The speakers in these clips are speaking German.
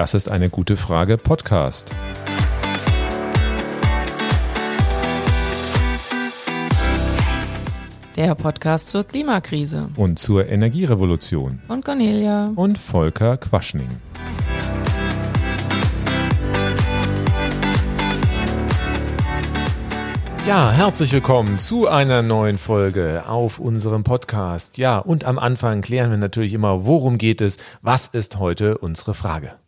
Das ist eine gute Frage Podcast. Der Podcast zur Klimakrise. Und zur Energierevolution. Von Cornelia. Und Volker Quaschning. Ja, herzlich willkommen zu einer neuen Folge auf unserem Podcast. Ja, und am Anfang klären wir natürlich immer, worum geht es? Was ist heute unsere Frage?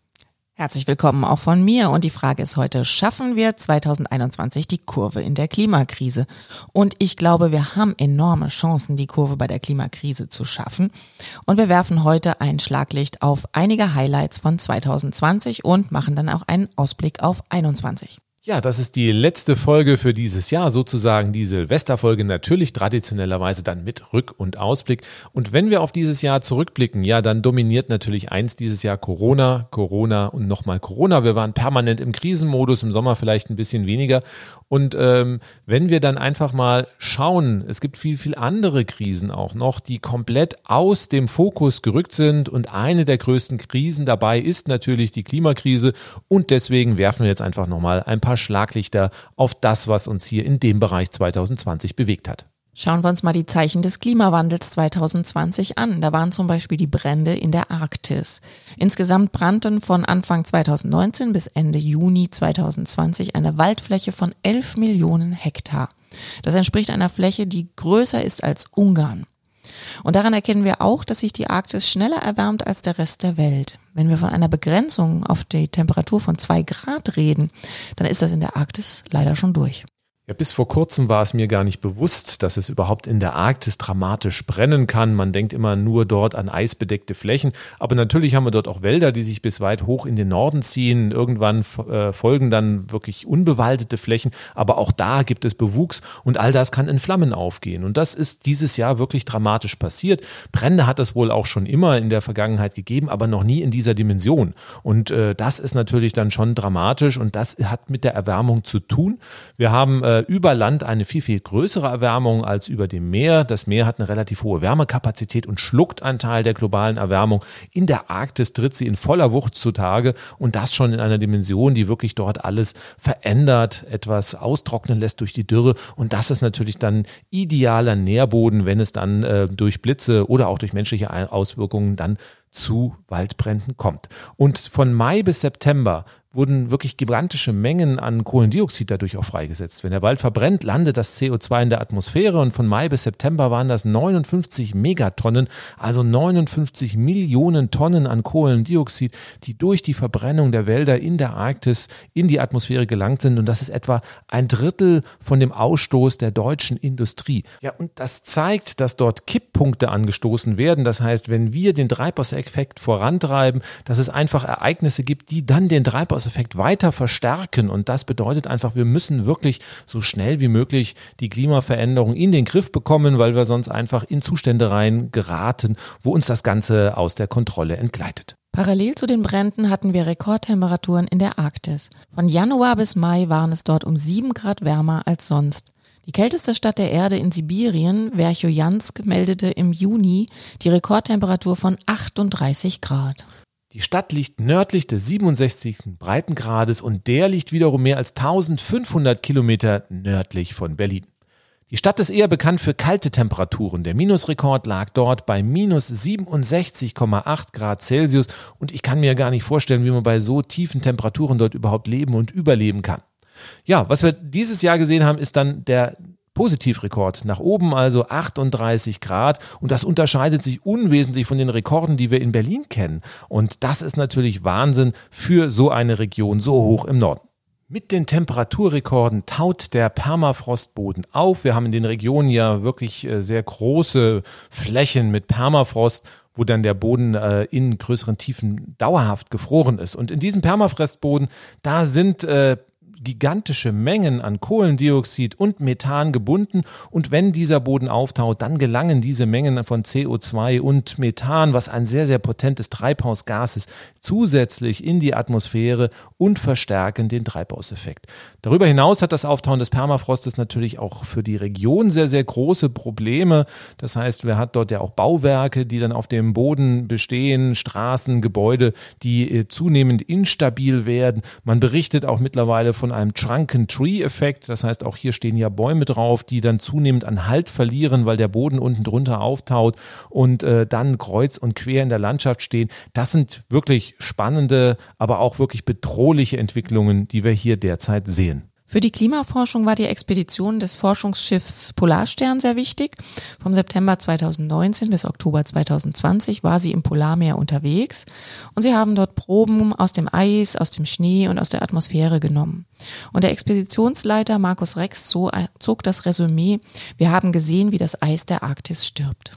Herzlich willkommen auch von mir. Und die Frage ist heute, schaffen wir 2021 die Kurve in der Klimakrise? Und ich glaube, wir haben enorme Chancen, die Kurve bei der Klimakrise zu schaffen. Und wir werfen heute ein Schlaglicht auf einige Highlights von 2020 und machen dann auch einen Ausblick auf 2021. Ja, das ist die letzte Folge für dieses Jahr, sozusagen die Silvesterfolge, natürlich traditionellerweise dann mit Rück- und Ausblick. Und wenn wir auf dieses Jahr zurückblicken, ja, dann dominiert natürlich eins dieses Jahr Corona, Corona und nochmal Corona. Wir waren permanent im Krisenmodus, im Sommer vielleicht ein bisschen weniger. Und ähm, wenn wir dann einfach mal schauen, es gibt viel, viel andere Krisen auch noch, die komplett aus dem Fokus gerückt sind. Und eine der größten Krisen dabei ist natürlich die Klimakrise. Und deswegen werfen wir jetzt einfach nochmal ein paar paar Schlaglichter auf das, was uns hier in dem Bereich 2020 bewegt hat. Schauen wir uns mal die Zeichen des Klimawandels 2020 an. Da waren zum Beispiel die Brände in der Arktis. Insgesamt brannten von Anfang 2019 bis Ende Juni 2020 eine Waldfläche von 11 Millionen Hektar. Das entspricht einer Fläche, die größer ist als Ungarn. Und daran erkennen wir auch, dass sich die Arktis schneller erwärmt als der Rest der Welt. Wenn wir von einer Begrenzung auf die Temperatur von zwei Grad reden, dann ist das in der Arktis leider schon durch. Bis vor kurzem war es mir gar nicht bewusst, dass es überhaupt in der Arktis dramatisch brennen kann. Man denkt immer nur dort an eisbedeckte Flächen. Aber natürlich haben wir dort auch Wälder, die sich bis weit hoch in den Norden ziehen. Irgendwann äh, folgen dann wirklich unbewaldete Flächen. Aber auch da gibt es Bewuchs und all das kann in Flammen aufgehen. Und das ist dieses Jahr wirklich dramatisch passiert. Brände hat es wohl auch schon immer in der Vergangenheit gegeben, aber noch nie in dieser Dimension. Und äh, das ist natürlich dann schon dramatisch und das hat mit der Erwärmung zu tun. Wir haben äh, über Land eine viel, viel größere Erwärmung als über dem Meer. Das Meer hat eine relativ hohe Wärmekapazität und schluckt einen Teil der globalen Erwärmung. In der Arktis tritt sie in voller Wucht zutage und das schon in einer Dimension, die wirklich dort alles verändert, etwas austrocknen lässt durch die Dürre. Und das ist natürlich dann idealer Nährboden, wenn es dann äh, durch Blitze oder auch durch menschliche Auswirkungen dann zu Waldbränden kommt. Und von Mai bis September wurden wirklich gigantische Mengen an Kohlendioxid dadurch auch freigesetzt. Wenn der Wald verbrennt, landet das CO2 in der Atmosphäre und von Mai bis September waren das 59 Megatonnen, also 59 Millionen Tonnen an Kohlendioxid, die durch die Verbrennung der Wälder in der Arktis in die Atmosphäre gelangt sind und das ist etwa ein Drittel von dem Ausstoß der deutschen Industrie. Ja, und das zeigt, dass dort Kipppunkte angestoßen werden. Das heißt, wenn wir den Treibhauseffekt vorantreiben, dass es einfach Ereignisse gibt, die dann den Treibhaus Treibhauseffekt weiter verstärken. Und das bedeutet einfach, wir müssen wirklich so schnell wie möglich die Klimaveränderung in den Griff bekommen, weil wir sonst einfach in Zustände rein geraten, wo uns das Ganze aus der Kontrolle entgleitet. Parallel zu den Bränden hatten wir Rekordtemperaturen in der Arktis. Von Januar bis Mai waren es dort um sieben Grad wärmer als sonst. Die kälteste Stadt der Erde in Sibirien, Verchojansk, meldete im Juni die Rekordtemperatur von 38 Grad. Die Stadt liegt nördlich des 67. Breitengrades und der liegt wiederum mehr als 1500 Kilometer nördlich von Berlin. Die Stadt ist eher bekannt für kalte Temperaturen. Der Minusrekord lag dort bei minus 67,8 Grad Celsius und ich kann mir gar nicht vorstellen, wie man bei so tiefen Temperaturen dort überhaupt leben und überleben kann. Ja, was wir dieses Jahr gesehen haben, ist dann der Positivrekord nach oben, also 38 Grad. Und das unterscheidet sich unwesentlich von den Rekorden, die wir in Berlin kennen. Und das ist natürlich Wahnsinn für so eine Region so hoch im Norden. Mit den Temperaturrekorden taut der Permafrostboden auf. Wir haben in den Regionen ja wirklich äh, sehr große Flächen mit Permafrost wo dann der Boden äh, in größeren Tiefen dauerhaft gefroren ist. Und in diesem Permafrostboden, da sind äh, gigantische Mengen an Kohlendioxid und Methan gebunden und wenn dieser Boden auftaut, dann gelangen diese Mengen von CO2 und Methan, was ein sehr, sehr potentes Treibhausgas ist, zusätzlich in die Atmosphäre und verstärken den Treibhauseffekt. Darüber hinaus hat das Auftauen des Permafrostes natürlich auch für die Region sehr, sehr große Probleme. Das heißt, wer hat dort ja auch Bauwerke, die dann auf dem Boden bestehen, Straßen, Gebäude, die äh, zunehmend instabil werden. Man berichtet auch mittlerweile von einem Trunken Tree Effekt. Das heißt, auch hier stehen ja Bäume drauf, die dann zunehmend an Halt verlieren, weil der Boden unten drunter auftaut und äh, dann kreuz und quer in der Landschaft stehen. Das sind wirklich spannende, aber auch wirklich bedrohliche Entwicklungen, die wir hier derzeit sehen. Für die Klimaforschung war die Expedition des Forschungsschiffs Polarstern sehr wichtig. Vom September 2019 bis Oktober 2020 war sie im Polarmeer unterwegs und sie haben dort Proben aus dem Eis, aus dem Schnee und aus der Atmosphäre genommen. Und der Expeditionsleiter Markus Rex zog das Resümee, wir haben gesehen, wie das Eis der Arktis stirbt.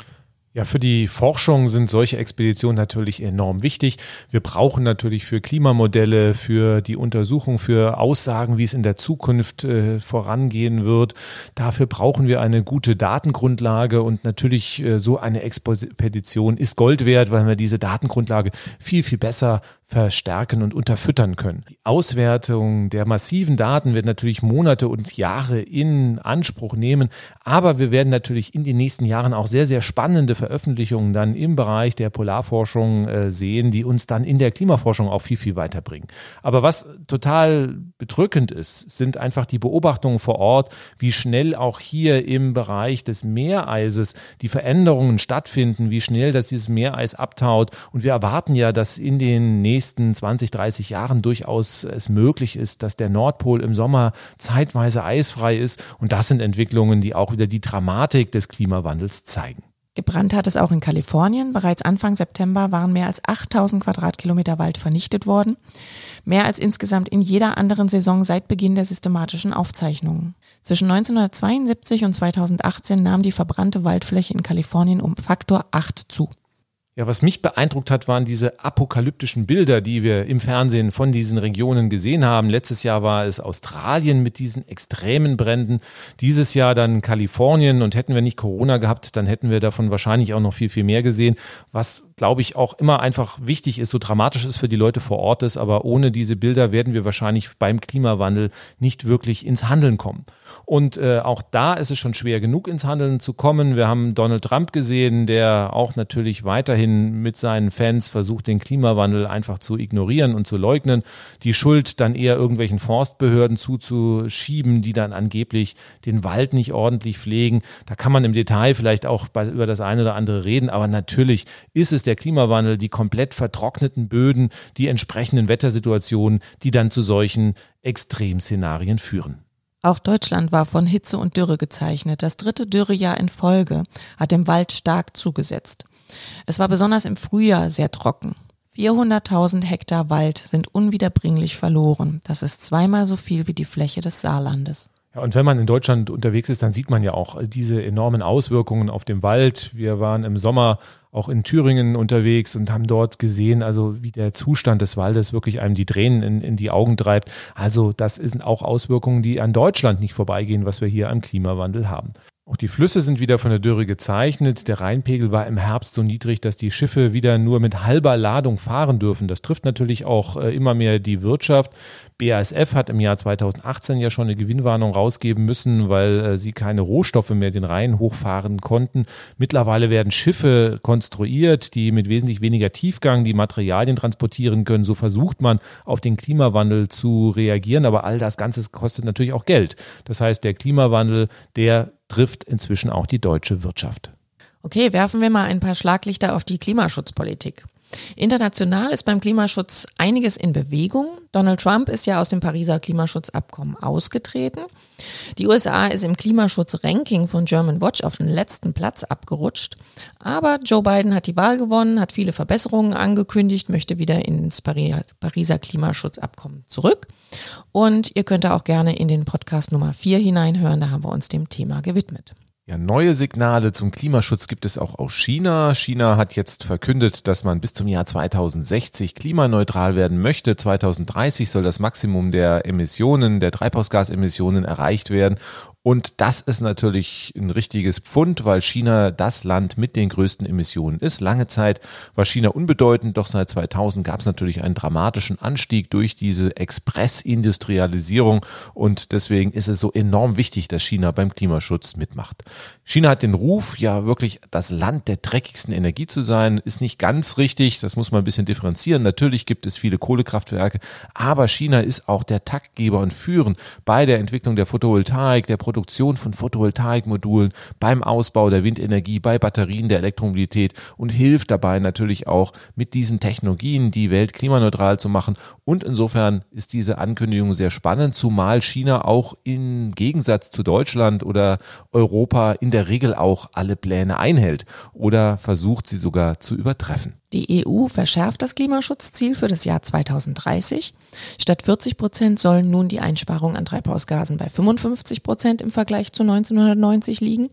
Ja, für die Forschung sind solche Expeditionen natürlich enorm wichtig. Wir brauchen natürlich für Klimamodelle, für die Untersuchung, für Aussagen, wie es in der Zukunft äh, vorangehen wird. Dafür brauchen wir eine gute Datengrundlage und natürlich äh, so eine Expedition ist Gold wert, weil wir diese Datengrundlage viel, viel besser verstärken und unterfüttern können. Die Auswertung der massiven Daten wird natürlich Monate und Jahre in Anspruch nehmen, aber wir werden natürlich in den nächsten Jahren auch sehr, sehr spannende Veröffentlichungen dann im Bereich der Polarforschung äh, sehen, die uns dann in der Klimaforschung auch viel, viel weiterbringen. Aber was total bedrückend ist, sind einfach die Beobachtungen vor Ort, wie schnell auch hier im Bereich des Meereises die Veränderungen stattfinden, wie schnell das dieses Meereis abtaut. Und wir erwarten ja, dass in den nächsten nächsten 20, 30 Jahren durchaus es möglich ist, dass der Nordpol im Sommer zeitweise eisfrei ist. Und das sind Entwicklungen, die auch wieder die Dramatik des Klimawandels zeigen. Gebrannt hat es auch in Kalifornien. Bereits Anfang September waren mehr als 8000 Quadratkilometer Wald vernichtet worden. Mehr als insgesamt in jeder anderen Saison seit Beginn der systematischen Aufzeichnungen. Zwischen 1972 und 2018 nahm die verbrannte Waldfläche in Kalifornien um Faktor 8 zu. Ja, was mich beeindruckt hat, waren diese apokalyptischen Bilder, die wir im Fernsehen von diesen Regionen gesehen haben. Letztes Jahr war es Australien mit diesen extremen Bränden. Dieses Jahr dann Kalifornien. Und hätten wir nicht Corona gehabt, dann hätten wir davon wahrscheinlich auch noch viel, viel mehr gesehen. Was, glaube ich, auch immer einfach wichtig ist, so dramatisch ist für die Leute vor Ort ist. Aber ohne diese Bilder werden wir wahrscheinlich beim Klimawandel nicht wirklich ins Handeln kommen. Und äh, auch da ist es schon schwer genug ins Handeln zu kommen. Wir haben Donald Trump gesehen, der auch natürlich weiterhin mit seinen Fans versucht, den Klimawandel einfach zu ignorieren und zu leugnen, die Schuld dann eher irgendwelchen Forstbehörden zuzuschieben, die dann angeblich den Wald nicht ordentlich pflegen. Da kann man im Detail vielleicht auch bei, über das eine oder andere reden, aber natürlich ist es der Klimawandel, die komplett vertrockneten Böden, die entsprechenden Wettersituationen, die dann zu solchen Extremszenarien führen. Auch Deutschland war von Hitze und Dürre gezeichnet. Das dritte Dürrejahr in Folge hat dem Wald stark zugesetzt. Es war besonders im Frühjahr sehr trocken. 400.000 Hektar Wald sind unwiederbringlich verloren. Das ist zweimal so viel wie die Fläche des Saarlandes. Ja, und wenn man in Deutschland unterwegs ist, dann sieht man ja auch diese enormen Auswirkungen auf den Wald. Wir waren im Sommer auch in Thüringen unterwegs und haben dort gesehen, also wie der Zustand des Waldes wirklich einem die Tränen in, in die Augen treibt. Also das sind auch Auswirkungen, die an Deutschland nicht vorbeigehen, was wir hier am Klimawandel haben. Auch die Flüsse sind wieder von der Dürre gezeichnet. Der Rheinpegel war im Herbst so niedrig, dass die Schiffe wieder nur mit halber Ladung fahren dürfen. Das trifft natürlich auch äh, immer mehr die Wirtschaft. BASF hat im Jahr 2018 ja schon eine Gewinnwarnung rausgeben müssen, weil äh, sie keine Rohstoffe mehr den Rhein hochfahren konnten. Mittlerweile werden Schiffe konstruiert, die mit wesentlich weniger Tiefgang die Materialien transportieren können. So versucht man auf den Klimawandel zu reagieren, aber all das Ganze kostet natürlich auch Geld. Das heißt, der Klimawandel, der trifft inzwischen auch die deutsche Wirtschaft. Okay, werfen wir mal ein paar Schlaglichter auf die Klimaschutzpolitik. International ist beim Klimaschutz einiges in Bewegung. Donald Trump ist ja aus dem Pariser Klimaschutzabkommen ausgetreten. Die USA ist im Klimaschutzranking von German Watch auf den letzten Platz abgerutscht. Aber Joe Biden hat die Wahl gewonnen, hat viele Verbesserungen angekündigt, möchte wieder ins Pariser Klimaschutzabkommen zurück. Und ihr könnt da auch gerne in den Podcast Nummer 4 hineinhören, da haben wir uns dem Thema gewidmet. Ja, neue Signale zum Klimaschutz gibt es auch aus China. China hat jetzt verkündet, dass man bis zum Jahr 2060 klimaneutral werden möchte. 2030 soll das Maximum der Emissionen, der Treibhausgasemissionen erreicht werden. Und das ist natürlich ein richtiges Pfund, weil China das Land mit den größten Emissionen ist. Lange Zeit war China unbedeutend, doch seit 2000 gab es natürlich einen dramatischen Anstieg durch diese Expressindustrialisierung. Und deswegen ist es so enorm wichtig, dass China beim Klimaschutz mitmacht. China hat den Ruf, ja wirklich das Land der dreckigsten Energie zu sein, ist nicht ganz richtig. Das muss man ein bisschen differenzieren. Natürlich gibt es viele Kohlekraftwerke, aber China ist auch der Taktgeber und führend bei der Entwicklung der Photovoltaik, der Produktion von Photovoltaikmodulen, beim Ausbau der Windenergie, bei Batterien der Elektromobilität und hilft dabei natürlich auch mit diesen Technologien die Welt klimaneutral zu machen. Und insofern ist diese Ankündigung sehr spannend, zumal China auch im Gegensatz zu Deutschland oder Europa in der Regel auch alle Pläne einhält oder versucht sie sogar zu übertreffen. Die EU verschärft das Klimaschutzziel für das Jahr 2030. Statt 40 Prozent sollen nun die Einsparungen an Treibhausgasen bei 55 Prozent im Vergleich zu 1990 liegen.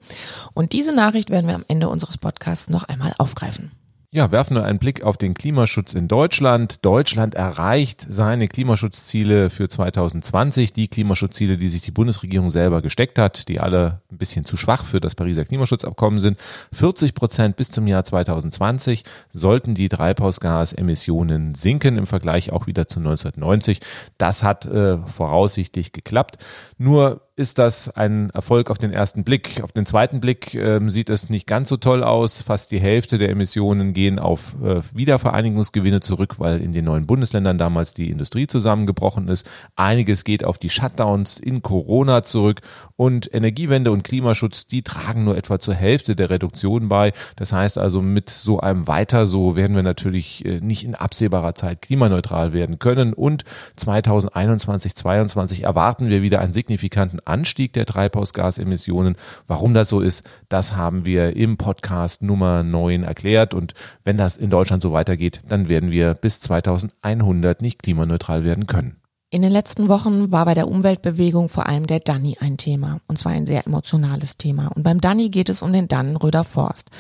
Und diese Nachricht werden wir am Ende unseres Podcasts noch einmal aufgreifen. Ja, werfen wir einen Blick auf den Klimaschutz in Deutschland. Deutschland erreicht seine Klimaschutzziele für 2020, die Klimaschutzziele, die sich die Bundesregierung selber gesteckt hat, die alle ein bisschen zu schwach für das Pariser Klimaschutzabkommen sind. 40 Prozent bis zum Jahr 2020 sollten die Treibhausgasemissionen sinken im Vergleich auch wieder zu 1990. Das hat äh, voraussichtlich geklappt. Nur ist das ein Erfolg auf den ersten Blick. Auf den zweiten Blick ähm, sieht es nicht ganz so toll aus. Fast die Hälfte der Emissionen gehen auf äh, Wiedervereinigungsgewinne zurück, weil in den neuen Bundesländern damals die Industrie zusammengebrochen ist. Einiges geht auf die Shutdowns in Corona zurück und Energiewende und Klimaschutz, die tragen nur etwa zur Hälfte der Reduktion bei. Das heißt also, mit so einem Weiter so werden wir natürlich äh, nicht in absehbarer Zeit klimaneutral werden können und 2021, 2022 erwarten wir wieder einen signifikanten Anstieg der Treibhausgasemissionen. Warum das so ist, das haben wir im Podcast Nummer 9 erklärt. Und wenn das in Deutschland so weitergeht, dann werden wir bis 2100 nicht klimaneutral werden können. In den letzten Wochen war bei der Umweltbewegung vor allem der Danny ein Thema, und zwar ein sehr emotionales Thema. Und beim Danny geht es um den Dannenröder Forst,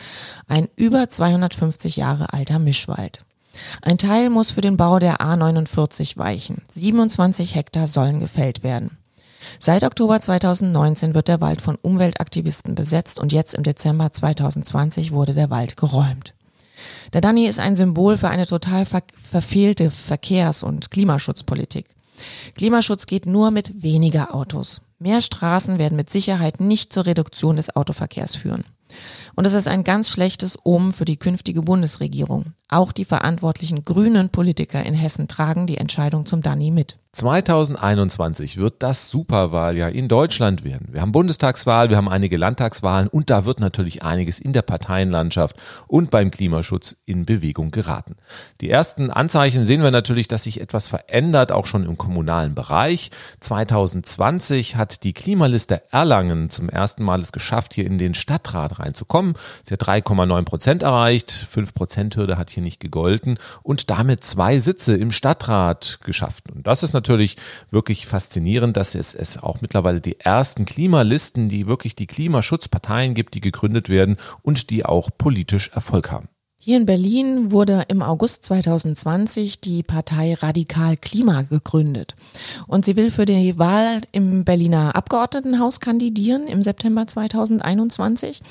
ein über 250 Jahre alter Mischwald. Ein Teil muss für den Bau der A49 weichen. 27 Hektar sollen gefällt werden. Seit Oktober 2019 wird der Wald von Umweltaktivisten besetzt und jetzt im Dezember 2020 wurde der Wald geräumt. Der Danny ist ein Symbol für eine total ver verfehlte Verkehrs- und Klimaschutzpolitik. Klimaschutz geht nur mit weniger Autos. Mehr Straßen werden mit Sicherheit nicht zur Reduktion des Autoverkehrs führen. Und es ist ein ganz schlechtes Um für die künftige Bundesregierung. Auch die verantwortlichen grünen Politiker in Hessen tragen die Entscheidung zum Danny mit. 2021 wird das Superwahljahr in Deutschland werden. Wir haben Bundestagswahl, wir haben einige Landtagswahlen und da wird natürlich einiges in der Parteienlandschaft und beim Klimaschutz in Bewegung geraten. Die ersten Anzeichen sehen wir natürlich, dass sich etwas verändert, auch schon im kommunalen Bereich. 2020 hat die Klimaliste Erlangen zum ersten Mal es geschafft, hier in den Stadtrat reinzukommen. Sie hat 3,9 Prozent erreicht, 5 Prozent Hürde hat hier nicht gegolten und damit zwei Sitze im Stadtrat geschafft. Und das ist natürlich wirklich faszinierend, dass es, es auch mittlerweile die ersten Klimalisten, die wirklich die Klimaschutzparteien gibt, die gegründet werden und die auch politisch Erfolg haben. Hier in Berlin wurde im August 2020 die Partei Radikal Klima gegründet. Und sie will für die Wahl im Berliner Abgeordnetenhaus kandidieren im September 2021.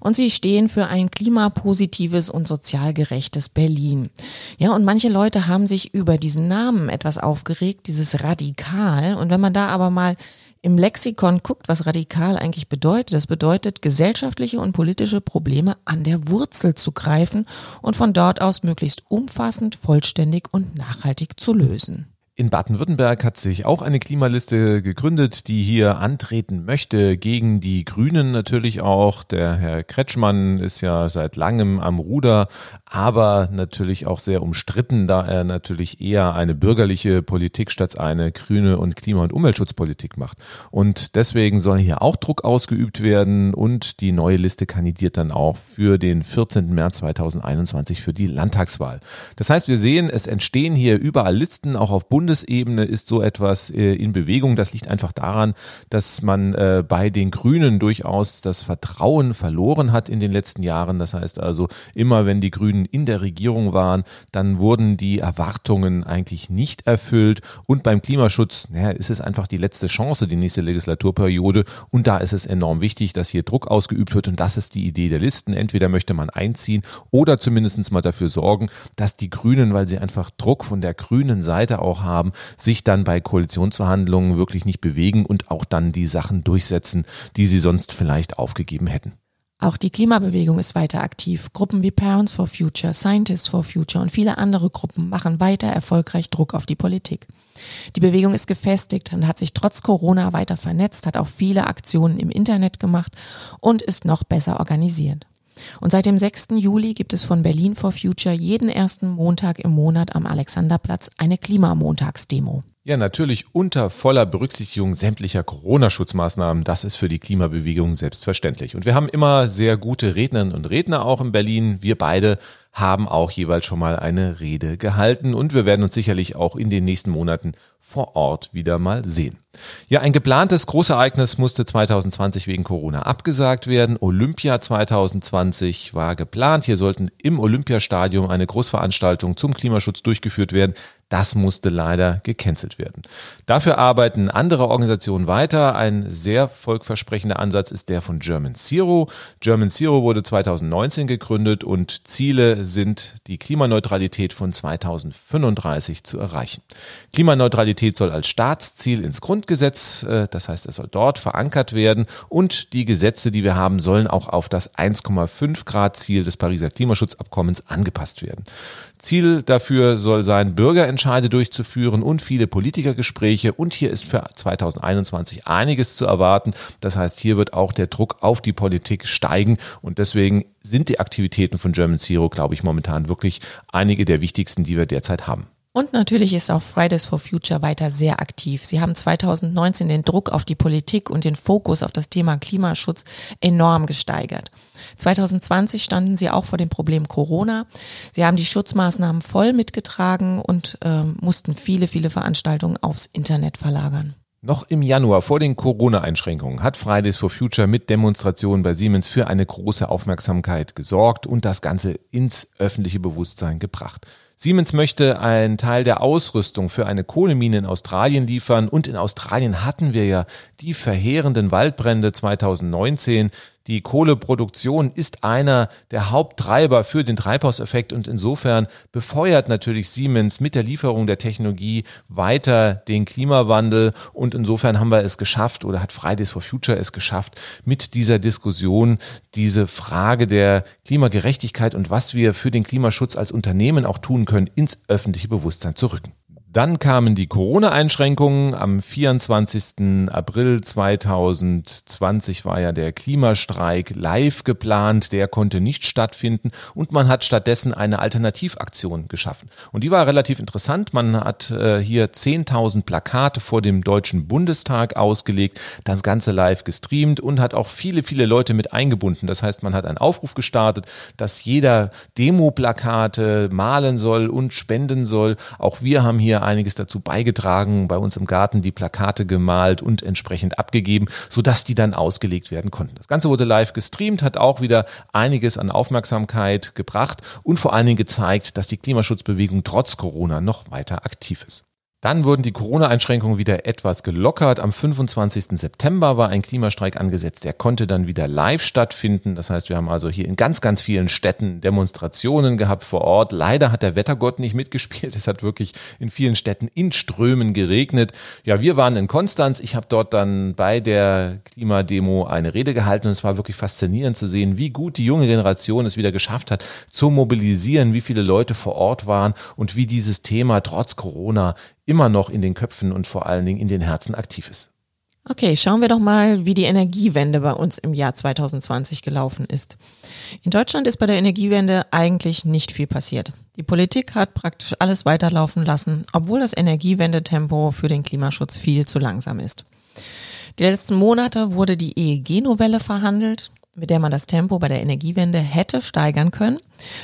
Und sie stehen für ein klimapositives und sozial gerechtes Berlin. Ja, und manche Leute haben sich über diesen Namen etwas aufgeregt, dieses Radikal. Und wenn man da aber mal im Lexikon guckt, was radikal eigentlich bedeutet. Das bedeutet, gesellschaftliche und politische Probleme an der Wurzel zu greifen und von dort aus möglichst umfassend, vollständig und nachhaltig zu lösen. In Baden-Württemberg hat sich auch eine Klimaliste gegründet, die hier antreten möchte gegen die Grünen natürlich auch. Der Herr Kretschmann ist ja seit langem am Ruder, aber natürlich auch sehr umstritten, da er natürlich eher eine bürgerliche Politik statt eine grüne und Klima- und Umweltschutzpolitik macht. Und deswegen soll hier auch Druck ausgeübt werden und die neue Liste kandidiert dann auch für den 14. März 2021 für die Landtagswahl. Das heißt, wir sehen, es entstehen hier überall Listen, auch auf Bundes Bundesebene ist so etwas äh, in Bewegung. Das liegt einfach daran, dass man äh, bei den Grünen durchaus das Vertrauen verloren hat in den letzten Jahren. Das heißt also, immer wenn die Grünen in der Regierung waren, dann wurden die Erwartungen eigentlich nicht erfüllt. Und beim Klimaschutz, naja, ist es einfach die letzte Chance, die nächste Legislaturperiode. Und da ist es enorm wichtig, dass hier Druck ausgeübt wird. Und das ist die Idee der Listen. Entweder möchte man einziehen oder zumindest mal dafür sorgen, dass die Grünen, weil sie einfach Druck von der grünen Seite auch haben, sich dann bei Koalitionsverhandlungen wirklich nicht bewegen und auch dann die Sachen durchsetzen, die sie sonst vielleicht aufgegeben hätten. Auch die Klimabewegung ist weiter aktiv. Gruppen wie Parents for Future, Scientists for Future und viele andere Gruppen machen weiter erfolgreich Druck auf die Politik. Die Bewegung ist gefestigt und hat sich trotz Corona weiter vernetzt, hat auch viele Aktionen im Internet gemacht und ist noch besser organisiert. Und seit dem 6. Juli gibt es von Berlin for Future jeden ersten Montag im Monat am Alexanderplatz eine Klimamontagsdemo. Ja, natürlich unter voller Berücksichtigung sämtlicher Corona-Schutzmaßnahmen. Das ist für die Klimabewegung selbstverständlich. Und wir haben immer sehr gute Rednerinnen und Redner auch in Berlin. Wir beide haben auch jeweils schon mal eine Rede gehalten und wir werden uns sicherlich auch in den nächsten Monaten vor Ort wieder mal sehen. Ja, ein geplantes Großereignis musste 2020 wegen Corona abgesagt werden. Olympia 2020 war geplant. Hier sollten im Olympiastadion eine Großveranstaltung zum Klimaschutz durchgeführt werden. Das musste leider gecancelt werden. Dafür arbeiten andere Organisationen weiter. Ein sehr volkversprechender Ansatz ist der von German Zero. German Zero wurde 2019 gegründet und Ziele sind, die Klimaneutralität von 2035 zu erreichen. Klimaneutralität soll als Staatsziel ins Grundgesetz, äh, das heißt, es soll dort verankert werden und die Gesetze, die wir haben, sollen auch auf das 1,5 Grad Ziel des Pariser Klimaschutzabkommens angepasst werden. Ziel dafür soll sein, Bürgerentscheide durchzuführen und viele Politikergespräche. Und hier ist für 2021 einiges zu erwarten. Das heißt, hier wird auch der Druck auf die Politik steigen. Und deswegen sind die Aktivitäten von German Zero, glaube ich, momentan wirklich einige der wichtigsten, die wir derzeit haben. Und natürlich ist auch Fridays for Future weiter sehr aktiv. Sie haben 2019 den Druck auf die Politik und den Fokus auf das Thema Klimaschutz enorm gesteigert. 2020 standen sie auch vor dem Problem Corona. Sie haben die Schutzmaßnahmen voll mitgetragen und äh, mussten viele, viele Veranstaltungen aufs Internet verlagern. Noch im Januar vor den Corona-Einschränkungen hat Fridays for Future mit Demonstrationen bei Siemens für eine große Aufmerksamkeit gesorgt und das Ganze ins öffentliche Bewusstsein gebracht. Siemens möchte einen Teil der Ausrüstung für eine Kohlemine in Australien liefern und in Australien hatten wir ja die verheerenden Waldbrände 2019. Die Kohleproduktion ist einer der Haupttreiber für den Treibhauseffekt und insofern befeuert natürlich Siemens mit der Lieferung der Technologie weiter den Klimawandel und insofern haben wir es geschafft oder hat Fridays for Future es geschafft, mit dieser Diskussion diese Frage der Klimagerechtigkeit und was wir für den Klimaschutz als Unternehmen auch tun können, ins öffentliche Bewusstsein zu rücken. Dann kamen die Corona-Einschränkungen. Am 24. April 2020 war ja der Klimastreik live geplant. Der konnte nicht stattfinden und man hat stattdessen eine Alternativaktion geschaffen. Und die war relativ interessant. Man hat äh, hier 10.000 Plakate vor dem Deutschen Bundestag ausgelegt, das Ganze live gestreamt und hat auch viele, viele Leute mit eingebunden. Das heißt, man hat einen Aufruf gestartet, dass jeder Demo-Plakate malen soll und spenden soll. Auch wir haben hier einiges dazu beigetragen, bei uns im Garten die Plakate gemalt und entsprechend abgegeben, sodass die dann ausgelegt werden konnten. Das Ganze wurde live gestreamt, hat auch wieder einiges an Aufmerksamkeit gebracht und vor allen Dingen gezeigt, dass die Klimaschutzbewegung trotz Corona noch weiter aktiv ist. Dann wurden die Corona-Einschränkungen wieder etwas gelockert. Am 25. September war ein Klimastreik angesetzt. Der konnte dann wieder live stattfinden. Das heißt, wir haben also hier in ganz, ganz vielen Städten Demonstrationen gehabt vor Ort. Leider hat der Wettergott nicht mitgespielt. Es hat wirklich in vielen Städten in Strömen geregnet. Ja, wir waren in Konstanz. Ich habe dort dann bei der Klimademo eine Rede gehalten und es war wirklich faszinierend zu sehen, wie gut die junge Generation es wieder geschafft hat, zu mobilisieren, wie viele Leute vor Ort waren und wie dieses Thema trotz Corona immer noch in den Köpfen und vor allen Dingen in den Herzen aktiv ist. Okay, schauen wir doch mal, wie die Energiewende bei uns im Jahr 2020 gelaufen ist. In Deutschland ist bei der Energiewende eigentlich nicht viel passiert. Die Politik hat praktisch alles weiterlaufen lassen, obwohl das Energiewendetempo für den Klimaschutz viel zu langsam ist. Die letzten Monate wurde die EEG-Novelle verhandelt. Mit der man das Tempo bei der Energiewende hätte steigern können.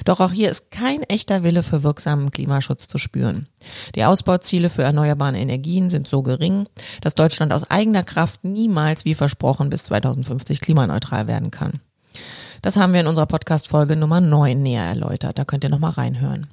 Doch auch hier ist kein echter Wille für wirksamen Klimaschutz zu spüren. Die Ausbauziele für erneuerbare Energien sind so gering, dass Deutschland aus eigener Kraft niemals wie versprochen bis 2050 klimaneutral werden kann. Das haben wir in unserer Podcast-Folge Nummer 9 näher erläutert. Da könnt ihr nochmal reinhören.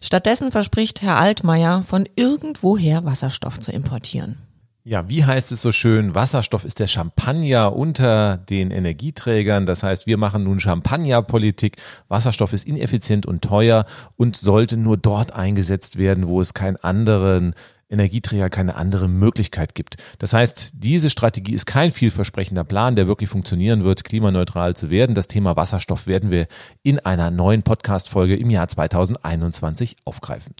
Stattdessen verspricht Herr Altmaier, von irgendwoher Wasserstoff zu importieren. Ja, wie heißt es so schön? Wasserstoff ist der Champagner unter den Energieträgern. Das heißt, wir machen nun Champagnerpolitik. Wasserstoff ist ineffizient und teuer und sollte nur dort eingesetzt werden, wo es keinen anderen Energieträger keine andere Möglichkeit gibt. Das heißt, diese Strategie ist kein vielversprechender Plan, der wirklich funktionieren wird, klimaneutral zu werden. Das Thema Wasserstoff werden wir in einer neuen Podcast-Folge im Jahr 2021 aufgreifen.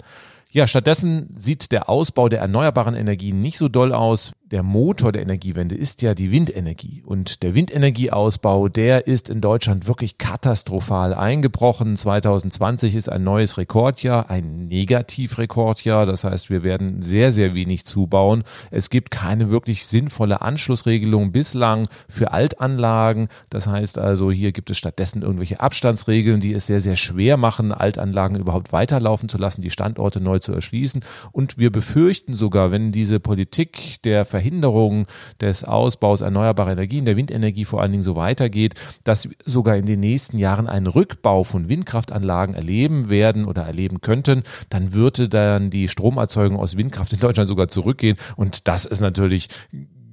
Ja, stattdessen sieht der Ausbau der erneuerbaren Energien nicht so doll aus der Motor der Energiewende ist ja die Windenergie. Und der Windenergieausbau, der ist in Deutschland wirklich katastrophal eingebrochen. 2020 ist ein neues Rekordjahr, ein Negativrekordjahr. Das heißt, wir werden sehr, sehr wenig zubauen. Es gibt keine wirklich sinnvolle Anschlussregelung bislang für Altanlagen. Das heißt also, hier gibt es stattdessen irgendwelche Abstandsregeln, die es sehr, sehr schwer machen, Altanlagen überhaupt weiterlaufen zu lassen, die Standorte neu zu erschließen. Und wir befürchten sogar, wenn diese Politik der Ver Verhinderung des Ausbaus erneuerbarer Energien, der Windenergie vor allen Dingen so weitergeht, dass sogar in den nächsten Jahren einen Rückbau von Windkraftanlagen erleben werden oder erleben könnten, dann würde dann die Stromerzeugung aus Windkraft in Deutschland sogar zurückgehen. Und das ist natürlich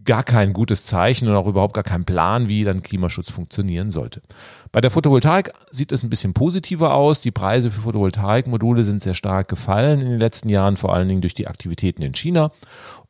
gar kein gutes Zeichen und auch überhaupt gar kein Plan, wie dann Klimaschutz funktionieren sollte. Bei der Photovoltaik sieht es ein bisschen positiver aus. Die Preise für Photovoltaikmodule sind sehr stark gefallen in den letzten Jahren, vor allen Dingen durch die Aktivitäten in China.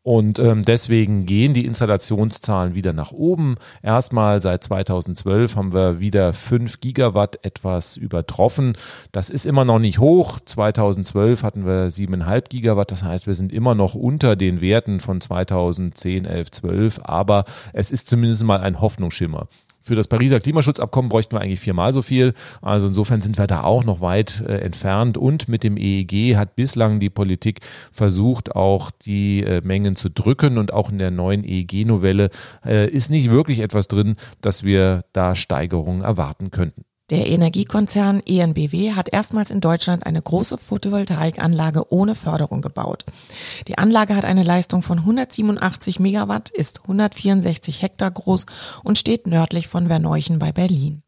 Und ähm, deswegen gehen die Installationszahlen wieder nach oben. Erstmal seit 2012 haben wir wieder 5 Gigawatt etwas übertroffen. Das ist immer noch nicht hoch. 2012 hatten wir 7,5 Gigawatt. Das heißt, wir sind immer noch unter den Werten von 2010, 11, 12. Aber es ist zumindest mal ein Hoffnungsschimmer. Für das Pariser Klimaschutzabkommen bräuchten wir eigentlich viermal so viel. Also insofern sind wir da auch noch weit äh, entfernt. Und mit dem EEG hat bislang die Politik versucht, auch die äh, Mengen zu drücken. Und auch in der neuen EEG-Novelle äh, ist nicht wirklich etwas drin, dass wir da Steigerungen erwarten könnten. Der Energiekonzern ENBW hat erstmals in Deutschland eine große Photovoltaikanlage ohne Förderung gebaut. Die Anlage hat eine Leistung von 187 Megawatt, ist 164 Hektar groß und steht nördlich von Verneuchen bei Berlin.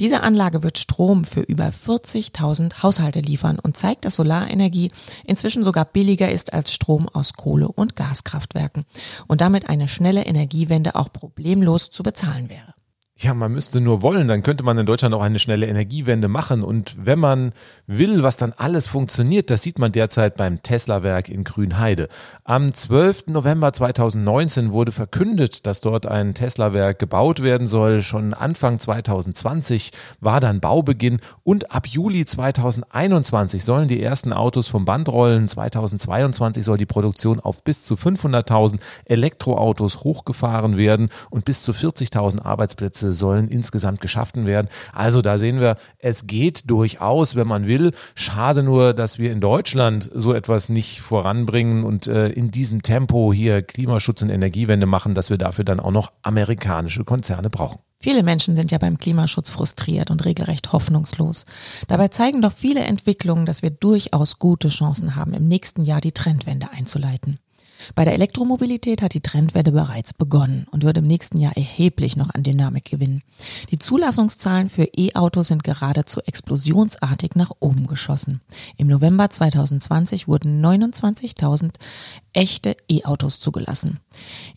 Diese Anlage wird Strom für über 40.000 Haushalte liefern und zeigt, dass Solarenergie inzwischen sogar billiger ist als Strom aus Kohle- und Gaskraftwerken und damit eine schnelle Energiewende auch problemlos zu bezahlen wäre. Ja, man müsste nur wollen, dann könnte man in Deutschland auch eine schnelle Energiewende machen. Und wenn man will, was dann alles funktioniert, das sieht man derzeit beim Tesla-Werk in Grünheide. Am 12. November 2019 wurde verkündet, dass dort ein Tesla-Werk gebaut werden soll. Schon Anfang 2020 war dann Baubeginn und ab Juli 2021 sollen die ersten Autos vom Band rollen. 2022 soll die Produktion auf bis zu 500.000 Elektroautos hochgefahren werden und bis zu 40.000 Arbeitsplätze Plätze sollen insgesamt geschaffen werden. Also da sehen wir, es geht durchaus, wenn man will. Schade nur, dass wir in Deutschland so etwas nicht voranbringen und äh, in diesem Tempo hier Klimaschutz und Energiewende machen, dass wir dafür dann auch noch amerikanische Konzerne brauchen. Viele Menschen sind ja beim Klimaschutz frustriert und regelrecht hoffnungslos. Dabei zeigen doch viele Entwicklungen, dass wir durchaus gute Chancen haben, im nächsten Jahr die Trendwende einzuleiten. Bei der Elektromobilität hat die Trendwende bereits begonnen und wird im nächsten Jahr erheblich noch an Dynamik gewinnen. Die Zulassungszahlen für E-Autos sind geradezu explosionsartig nach oben geschossen. Im November 2020 wurden 29.000 echte E-Autos zugelassen.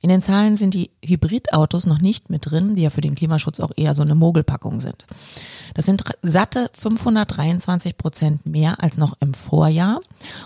In den Zahlen sind die Hybridautos noch nicht mit drin, die ja für den Klimaschutz auch eher so eine Mogelpackung sind. Das sind satte 523 Prozent mehr als noch im Vorjahr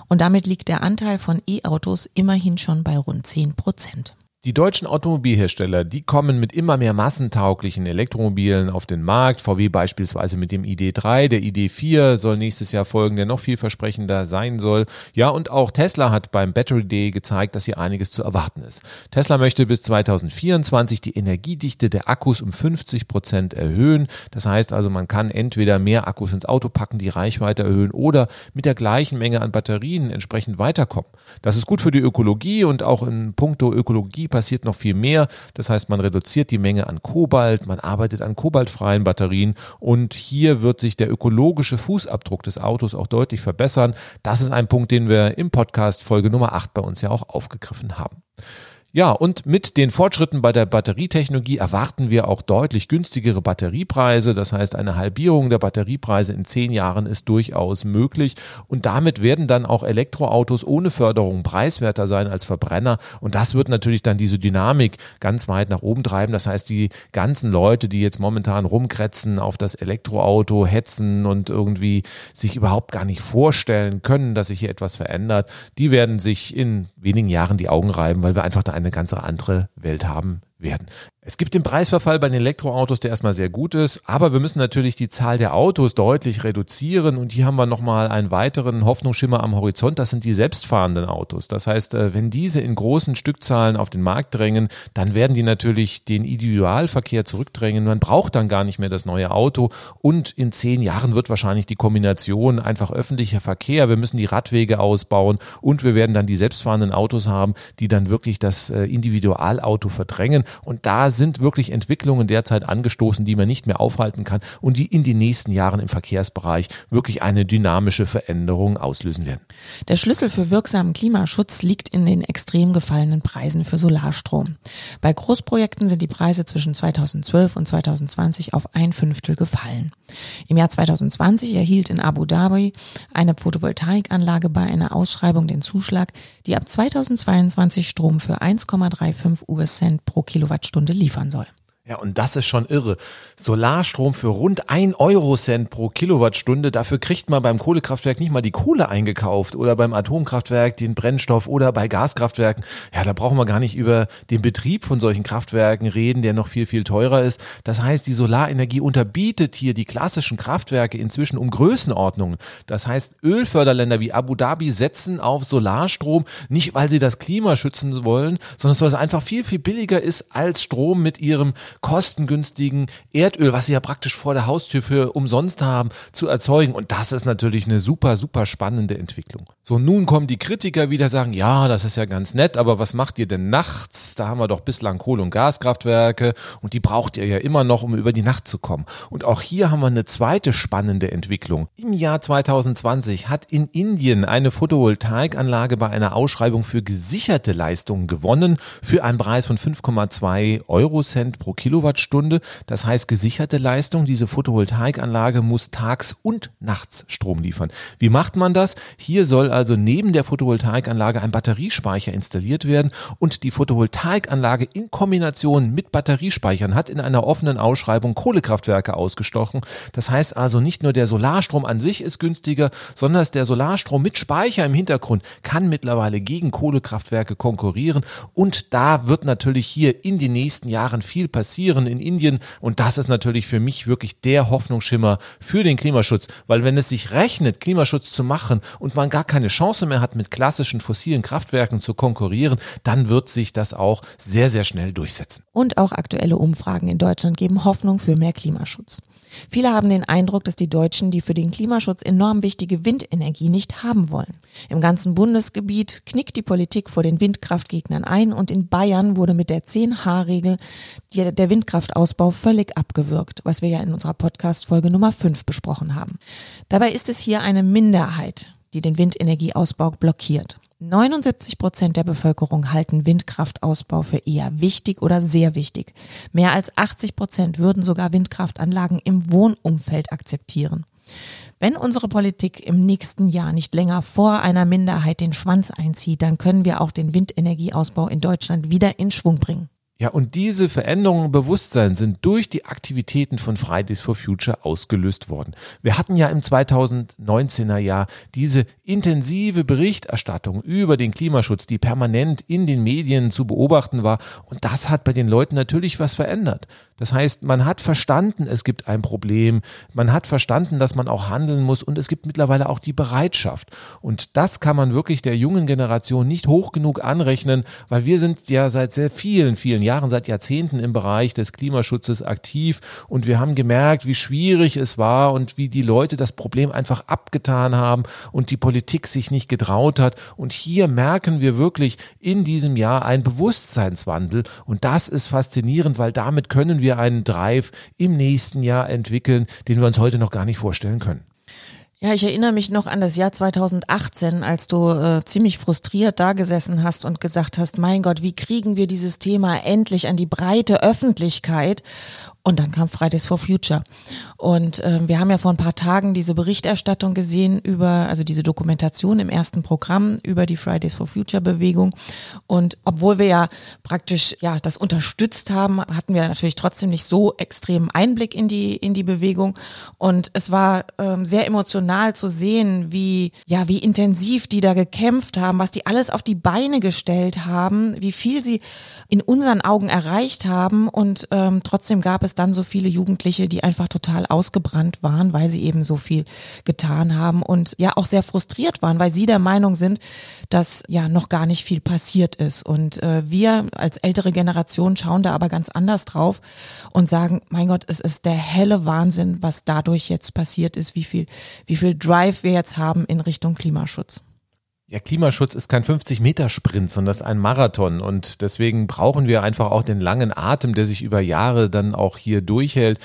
und damit liegt der Anteil von E-Autos immerhin schon bei rund 10 Prozent. Die deutschen Automobilhersteller, die kommen mit immer mehr massentauglichen Elektromobilen auf den Markt. VW beispielsweise mit dem ID3, der ID4 soll nächstes Jahr folgen, der noch vielversprechender sein soll. Ja, und auch Tesla hat beim Battery Day gezeigt, dass hier einiges zu erwarten ist. Tesla möchte bis 2024 die Energiedichte der Akkus um 50 Prozent erhöhen. Das heißt also, man kann entweder mehr Akkus ins Auto packen, die Reichweite erhöhen oder mit der gleichen Menge an Batterien entsprechend weiterkommen. Das ist gut für die Ökologie und auch in puncto Ökologie passiert noch viel mehr. Das heißt, man reduziert die Menge an Kobalt, man arbeitet an kobaltfreien Batterien und hier wird sich der ökologische Fußabdruck des Autos auch deutlich verbessern. Das ist ein Punkt, den wir im Podcast Folge Nummer 8 bei uns ja auch aufgegriffen haben. Ja, und mit den Fortschritten bei der Batterietechnologie erwarten wir auch deutlich günstigere Batteriepreise. Das heißt, eine Halbierung der Batteriepreise in zehn Jahren ist durchaus möglich. Und damit werden dann auch Elektroautos ohne Förderung preiswerter sein als Verbrenner. Und das wird natürlich dann diese Dynamik ganz weit nach oben treiben. Das heißt, die ganzen Leute, die jetzt momentan rumkretzen, auf das Elektroauto hetzen und irgendwie sich überhaupt gar nicht vorstellen können, dass sich hier etwas verändert, die werden sich in wenigen Jahren die Augen reiben, weil wir einfach da eine ganz andere Welt haben werden. Es gibt den Preisverfall bei den Elektroautos, der erstmal sehr gut ist, aber wir müssen natürlich die Zahl der Autos deutlich reduzieren und hier haben wir nochmal einen weiteren Hoffnungsschimmer am Horizont, das sind die selbstfahrenden Autos. Das heißt, äh, wenn diese in großen Stückzahlen auf den Markt drängen, dann werden die natürlich den Individualverkehr zurückdrängen. Man braucht dann gar nicht mehr das neue Auto und in zehn Jahren wird wahrscheinlich die Kombination einfach öffentlicher Verkehr, wir müssen die Radwege ausbauen und wir werden dann die selbstfahrenden Autos haben, die dann wirklich das äh, Individualauto verdrängen und da sind wirklich Entwicklungen derzeit angestoßen, die man nicht mehr aufhalten kann und die in den nächsten Jahren im Verkehrsbereich wirklich eine dynamische Veränderung auslösen werden. Der Schlüssel für wirksamen Klimaschutz liegt in den extrem gefallenen Preisen für Solarstrom. Bei Großprojekten sind die Preise zwischen 2012 und 2020 auf ein Fünftel gefallen. Im Jahr 2020 erhielt in Abu Dhabi eine Photovoltaikanlage bei einer Ausschreibung den Zuschlag, die ab 2022 Strom für 1,35 US-Cent pro Kilowattstunde liefern soll. Ja, und das ist schon irre. Solarstrom für rund ein Eurocent pro Kilowattstunde. Dafür kriegt man beim Kohlekraftwerk nicht mal die Kohle eingekauft oder beim Atomkraftwerk den Brennstoff oder bei Gaskraftwerken. Ja, da brauchen wir gar nicht über den Betrieb von solchen Kraftwerken reden, der noch viel, viel teurer ist. Das heißt, die Solarenergie unterbietet hier die klassischen Kraftwerke inzwischen um Größenordnungen. Das heißt, Ölförderländer wie Abu Dhabi setzen auf Solarstrom, nicht weil sie das Klima schützen wollen, sondern weil es einfach viel, viel billiger ist als Strom mit ihrem kostengünstigen Erdöl, was sie ja praktisch vor der Haustür für umsonst haben, zu erzeugen. Und das ist natürlich eine super, super spannende Entwicklung. So, nun kommen die Kritiker wieder sagen, ja, das ist ja ganz nett, aber was macht ihr denn nachts? Da haben wir doch bislang Kohle- und Gaskraftwerke und die braucht ihr ja immer noch, um über die Nacht zu kommen. Und auch hier haben wir eine zweite spannende Entwicklung. Im Jahr 2020 hat in Indien eine Photovoltaikanlage bei einer Ausschreibung für gesicherte Leistungen gewonnen für einen Preis von 5,2 Euro Cent pro Kilowattstunde. Das heißt gesicherte Leistung. Diese Photovoltaikanlage muss tags und nachts Strom liefern. Wie macht man das? Hier soll also neben der Photovoltaikanlage ein Batteriespeicher installiert werden und die Photovoltaikanlage in Kombination mit Batteriespeichern hat in einer offenen Ausschreibung Kohlekraftwerke ausgestochen. Das heißt also nicht nur der Solarstrom an sich ist günstiger, sondern der Solarstrom mit Speicher im Hintergrund kann mittlerweile gegen Kohlekraftwerke konkurrieren und da wird natürlich hier in den nächsten Jahren viel passieren in Indien und das ist natürlich für mich wirklich der Hoffnungsschimmer für den Klimaschutz, weil wenn es sich rechnet, Klimaschutz zu machen und man gar keine Chance mehr hat, mit klassischen fossilen Kraftwerken zu konkurrieren, dann wird sich das auch sehr, sehr schnell durchsetzen. Und auch aktuelle Umfragen in Deutschland geben Hoffnung für mehr Klimaschutz. Viele haben den Eindruck, dass die Deutschen die für den Klimaschutz enorm wichtige Windenergie nicht haben wollen. Im ganzen Bundesgebiet knickt die Politik vor den Windkraftgegnern ein und in Bayern wurde mit der 10H-Regel der Windkraftausbau völlig abgewürgt, was wir ja in unserer Podcast-Folge Nummer 5 besprochen haben. Dabei ist es hier eine Minderheit, die den Windenergieausbau blockiert. 79 Prozent der Bevölkerung halten Windkraftausbau für eher wichtig oder sehr wichtig. Mehr als 80 Prozent würden sogar Windkraftanlagen im Wohnumfeld akzeptieren. Wenn unsere Politik im nächsten Jahr nicht länger vor einer Minderheit den Schwanz einzieht, dann können wir auch den Windenergieausbau in Deutschland wieder in Schwung bringen. Ja, und diese Veränderungen im Bewusstsein sind durch die Aktivitäten von Fridays for Future ausgelöst worden. Wir hatten ja im 2019er Jahr diese intensive Berichterstattung über den Klimaschutz, die permanent in den Medien zu beobachten war. Und das hat bei den Leuten natürlich was verändert. Das heißt, man hat verstanden, es gibt ein Problem. Man hat verstanden, dass man auch handeln muss. Und es gibt mittlerweile auch die Bereitschaft. Und das kann man wirklich der jungen Generation nicht hoch genug anrechnen, weil wir sind ja seit sehr vielen, vielen Jahren Jahren, seit Jahrzehnten im Bereich des Klimaschutzes aktiv und wir haben gemerkt, wie schwierig es war und wie die Leute das Problem einfach abgetan haben und die Politik sich nicht getraut hat. Und hier merken wir wirklich in diesem Jahr einen Bewusstseinswandel und das ist faszinierend, weil damit können wir einen Drive im nächsten Jahr entwickeln, den wir uns heute noch gar nicht vorstellen können. Ja, ich erinnere mich noch an das Jahr 2018, als du äh, ziemlich frustriert da gesessen hast und gesagt hast, mein Gott, wie kriegen wir dieses Thema endlich an die breite Öffentlichkeit? Und dann kam Fridays for Future. Und äh, wir haben ja vor ein paar Tagen diese Berichterstattung gesehen über, also diese Dokumentation im ersten Programm über die Fridays for Future Bewegung. Und obwohl wir ja praktisch ja das unterstützt haben, hatten wir natürlich trotzdem nicht so extremen Einblick in die in die Bewegung. Und es war ähm, sehr emotional zu sehen, wie ja wie intensiv die da gekämpft haben, was die alles auf die Beine gestellt haben, wie viel sie in unseren Augen erreicht haben. Und ähm, trotzdem gab es es dann so viele Jugendliche, die einfach total ausgebrannt waren, weil sie eben so viel getan haben und ja auch sehr frustriert waren, weil sie der Meinung sind, dass ja noch gar nicht viel passiert ist. Und äh, wir als ältere Generation schauen da aber ganz anders drauf und sagen, mein Gott, es ist der helle Wahnsinn, was dadurch jetzt passiert ist, wie viel, wie viel Drive wir jetzt haben in Richtung Klimaschutz. Ja, Klimaschutz ist kein 50-Meter-Sprint, sondern ist ein Marathon. Und deswegen brauchen wir einfach auch den langen Atem, der sich über Jahre dann auch hier durchhält.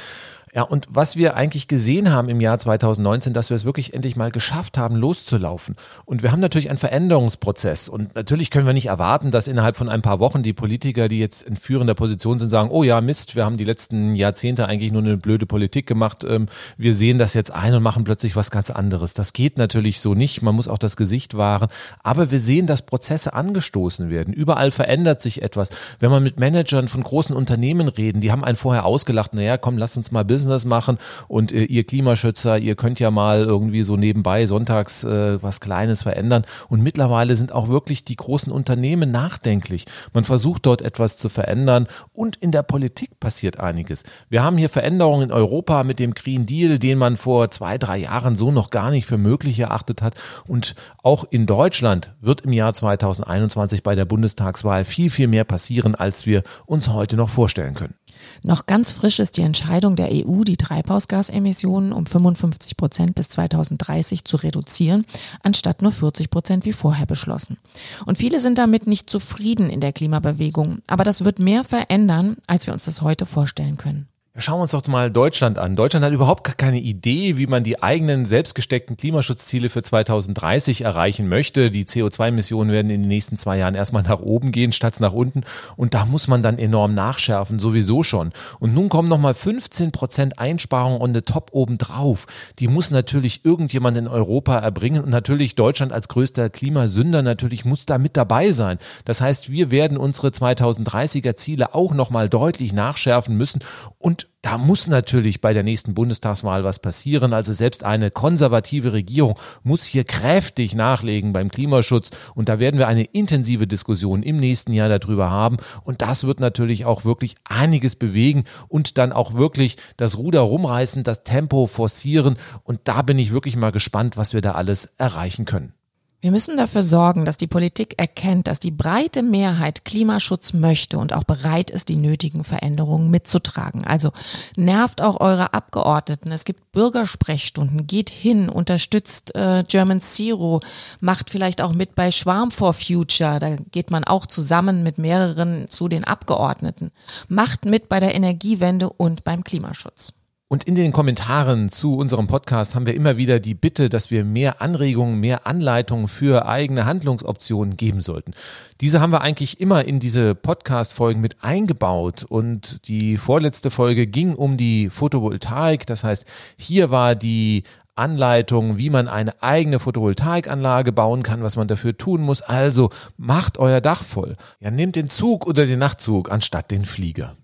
Ja, und was wir eigentlich gesehen haben im Jahr 2019, dass wir es wirklich endlich mal geschafft haben, loszulaufen. Und wir haben natürlich einen Veränderungsprozess. Und natürlich können wir nicht erwarten, dass innerhalb von ein paar Wochen die Politiker, die jetzt in führender Position sind, sagen, oh ja, Mist, wir haben die letzten Jahrzehnte eigentlich nur eine blöde Politik gemacht. Ähm, wir sehen das jetzt ein und machen plötzlich was ganz anderes. Das geht natürlich so nicht. Man muss auch das Gesicht wahren. Aber wir sehen, dass Prozesse angestoßen werden. Überall verändert sich etwas. Wenn man mit Managern von großen Unternehmen reden, die haben einen vorher ausgelacht, naja, komm, lass uns mal Business machen und äh, ihr Klimaschützer, ihr könnt ja mal irgendwie so nebenbei sonntags äh, was Kleines verändern. Und mittlerweile sind auch wirklich die großen Unternehmen nachdenklich. Man versucht dort etwas zu verändern und in der Politik passiert einiges. Wir haben hier Veränderungen in Europa mit dem Green Deal, den man vor zwei, drei Jahren so noch gar nicht für möglich erachtet hat. Und auch in Deutschland wird im Jahr 2021 bei der Bundestagswahl viel, viel mehr passieren, als wir uns heute noch vorstellen können. Noch ganz frisch ist die Entscheidung der EU, die Treibhausgasemissionen um 55 Prozent bis 2030 zu reduzieren, anstatt nur 40 Prozent wie vorher beschlossen. Und viele sind damit nicht zufrieden in der Klimabewegung, aber das wird mehr verändern, als wir uns das heute vorstellen können. Schauen wir uns doch mal Deutschland an. Deutschland hat überhaupt gar keine Idee, wie man die eigenen selbstgesteckten Klimaschutzziele für 2030 erreichen möchte. Die CO2-Emissionen werden in den nächsten zwei Jahren erstmal nach oben gehen, statt nach unten. Und da muss man dann enorm nachschärfen, sowieso schon. Und nun kommen nochmal 15 Prozent Einsparungen on the top oben drauf. Die muss natürlich irgendjemand in Europa erbringen. Und natürlich Deutschland als größter Klimasünder natürlich muss da mit dabei sein. Das heißt, wir werden unsere 2030er Ziele auch nochmal deutlich nachschärfen müssen. Und da muss natürlich bei der nächsten Bundestagswahl was passieren. Also selbst eine konservative Regierung muss hier kräftig nachlegen beim Klimaschutz. Und da werden wir eine intensive Diskussion im nächsten Jahr darüber haben. Und das wird natürlich auch wirklich einiges bewegen und dann auch wirklich das Ruder rumreißen, das Tempo forcieren. Und da bin ich wirklich mal gespannt, was wir da alles erreichen können. Wir müssen dafür sorgen, dass die Politik erkennt, dass die breite Mehrheit Klimaschutz möchte und auch bereit ist, die nötigen Veränderungen mitzutragen. Also nervt auch eure Abgeordneten. Es gibt Bürgersprechstunden. Geht hin, unterstützt äh, German Zero, macht vielleicht auch mit bei Schwarm for Future. Da geht man auch zusammen mit mehreren zu den Abgeordneten. Macht mit bei der Energiewende und beim Klimaschutz. Und in den Kommentaren zu unserem Podcast haben wir immer wieder die Bitte, dass wir mehr Anregungen, mehr Anleitungen für eigene Handlungsoptionen geben sollten. Diese haben wir eigentlich immer in diese Podcast-Folgen mit eingebaut. Und die vorletzte Folge ging um die Photovoltaik. Das heißt, hier war die Anleitung, wie man eine eigene Photovoltaikanlage bauen kann, was man dafür tun muss. Also macht euer Dach voll. Ja, nehmt den Zug oder den Nachtzug anstatt den Flieger.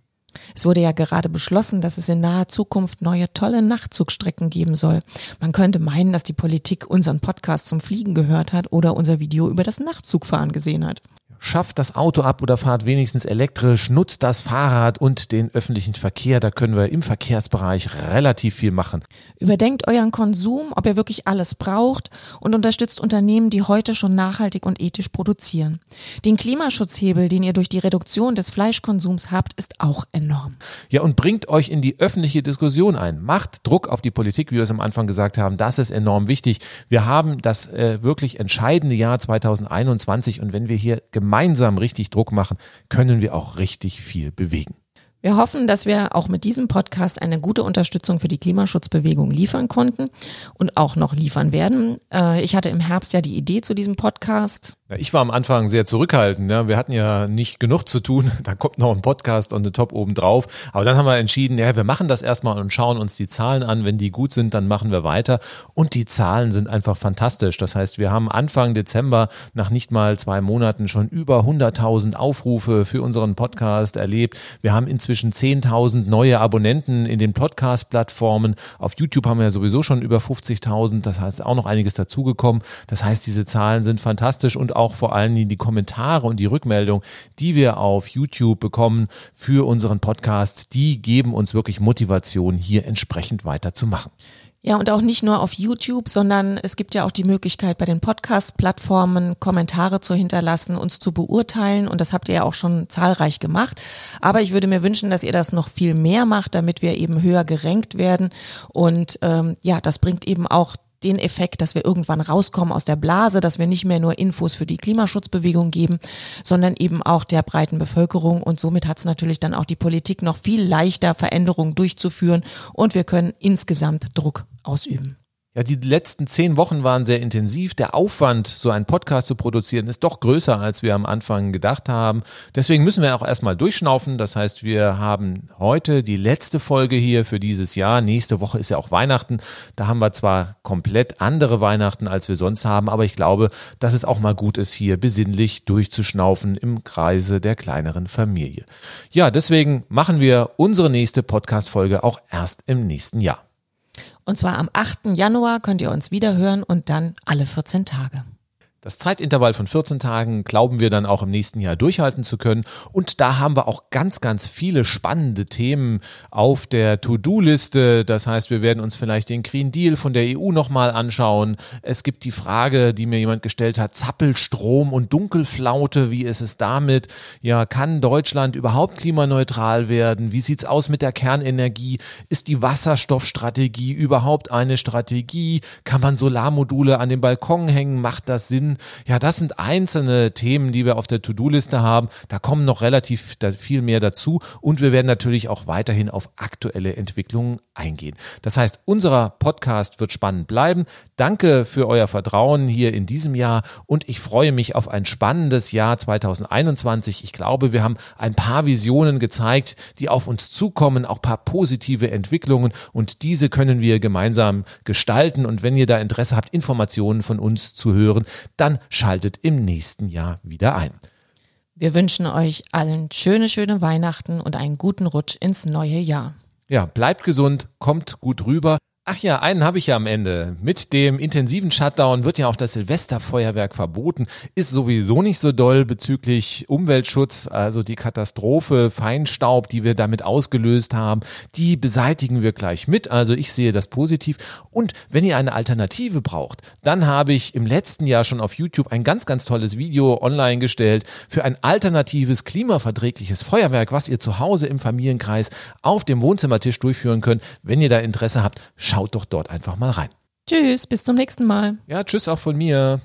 Es wurde ja gerade beschlossen, dass es in naher Zukunft neue tolle Nachtzugstrecken geben soll. Man könnte meinen, dass die Politik unseren Podcast zum Fliegen gehört hat oder unser Video über das Nachtzugfahren gesehen hat. Schafft das Auto ab oder fahrt wenigstens elektrisch, nutzt das Fahrrad und den öffentlichen Verkehr. Da können wir im Verkehrsbereich relativ viel machen. Überdenkt euren Konsum, ob ihr wirklich alles braucht und unterstützt Unternehmen, die heute schon nachhaltig und ethisch produzieren. Den Klimaschutzhebel, den ihr durch die Reduktion des Fleischkonsums habt, ist auch enorm. Ja, und bringt euch in die öffentliche Diskussion ein. Macht Druck auf die Politik, wie wir es am Anfang gesagt haben. Das ist enorm wichtig. Wir haben das äh, wirklich entscheidende Jahr 2021 und wenn wir hier gemeinsam richtig Druck machen, können wir auch richtig viel bewegen. Wir hoffen, dass wir auch mit diesem Podcast eine gute Unterstützung für die Klimaschutzbewegung liefern konnten und auch noch liefern werden. Äh, ich hatte im Herbst ja die Idee zu diesem Podcast. Ich war am Anfang sehr zurückhaltend. Ja. Wir hatten ja nicht genug zu tun. Da kommt noch ein Podcast on the top oben drauf. Aber dann haben wir entschieden, ja, wir machen das erstmal und schauen uns die Zahlen an. Wenn die gut sind, dann machen wir weiter. Und die Zahlen sind einfach fantastisch. Das heißt, wir haben Anfang Dezember nach nicht mal zwei Monaten schon über 100.000 Aufrufe für unseren Podcast erlebt. Wir haben inzwischen 10.000 neue Abonnenten in den Podcast-Plattformen. Auf YouTube haben wir ja sowieso schon über 50.000. Das heißt, auch noch einiges dazugekommen. Das heißt, diese Zahlen sind fantastisch und auch vor allen Dingen die Kommentare und die Rückmeldung, die wir auf YouTube bekommen für unseren Podcast, die geben uns wirklich Motivation, hier entsprechend weiterzumachen. Ja, und auch nicht nur auf YouTube, sondern es gibt ja auch die Möglichkeit, bei den Podcast-Plattformen Kommentare zu hinterlassen, uns zu beurteilen. Und das habt ihr ja auch schon zahlreich gemacht. Aber ich würde mir wünschen, dass ihr das noch viel mehr macht, damit wir eben höher gerankt werden. Und ähm, ja, das bringt eben auch den Effekt, dass wir irgendwann rauskommen aus der Blase, dass wir nicht mehr nur Infos für die Klimaschutzbewegung geben, sondern eben auch der breiten Bevölkerung. Und somit hat es natürlich dann auch die Politik noch viel leichter, Veränderungen durchzuführen und wir können insgesamt Druck ausüben. Ja, die letzten zehn Wochen waren sehr intensiv. Der Aufwand, so einen Podcast zu produzieren, ist doch größer, als wir am Anfang gedacht haben. Deswegen müssen wir auch erstmal durchschnaufen. Das heißt, wir haben heute die letzte Folge hier für dieses Jahr. Nächste Woche ist ja auch Weihnachten. Da haben wir zwar komplett andere Weihnachten, als wir sonst haben, aber ich glaube, dass es auch mal gut ist, hier besinnlich durchzuschnaufen im Kreise der kleineren Familie. Ja, deswegen machen wir unsere nächste Podcast-Folge auch erst im nächsten Jahr. Und zwar am 8. Januar könnt ihr uns wieder hören und dann alle 14 Tage. Das Zeitintervall von 14 Tagen glauben wir dann auch im nächsten Jahr durchhalten zu können. Und da haben wir auch ganz, ganz viele spannende Themen auf der To-Do-Liste. Das heißt, wir werden uns vielleicht den Green Deal von der EU nochmal anschauen. Es gibt die Frage, die mir jemand gestellt hat, Zappelstrom und Dunkelflaute. Wie ist es damit? Ja, kann Deutschland überhaupt klimaneutral werden? Wie sieht's aus mit der Kernenergie? Ist die Wasserstoffstrategie überhaupt eine Strategie? Kann man Solarmodule an den Balkon hängen? Macht das Sinn? Ja, das sind einzelne Themen, die wir auf der To-Do-Liste haben. Da kommen noch relativ viel mehr dazu und wir werden natürlich auch weiterhin auf aktuelle Entwicklungen eingehen. Das heißt, unser Podcast wird spannend bleiben. Danke für euer Vertrauen hier in diesem Jahr und ich freue mich auf ein spannendes Jahr 2021. Ich glaube, wir haben ein paar Visionen gezeigt, die auf uns zukommen, auch paar positive Entwicklungen und diese können wir gemeinsam gestalten und wenn ihr da Interesse habt, Informationen von uns zu hören, dann schaltet im nächsten Jahr wieder ein. Wir wünschen euch allen schöne, schöne Weihnachten und einen guten Rutsch ins neue Jahr. Ja, bleibt gesund, kommt gut rüber. Ach ja, einen habe ich ja am Ende. Mit dem intensiven Shutdown wird ja auch das Silvesterfeuerwerk verboten. Ist sowieso nicht so doll bezüglich Umweltschutz, also die Katastrophe, Feinstaub, die wir damit ausgelöst haben, die beseitigen wir gleich mit. Also ich sehe das positiv. Und wenn ihr eine Alternative braucht, dann habe ich im letzten Jahr schon auf YouTube ein ganz, ganz tolles Video online gestellt für ein alternatives, klimaverträgliches Feuerwerk, was ihr zu Hause im Familienkreis auf dem Wohnzimmertisch durchführen könnt. Wenn ihr da Interesse habt, schaut doch dort einfach mal rein. Tschüss, bis zum nächsten Mal. Ja, tschüss auch von mir.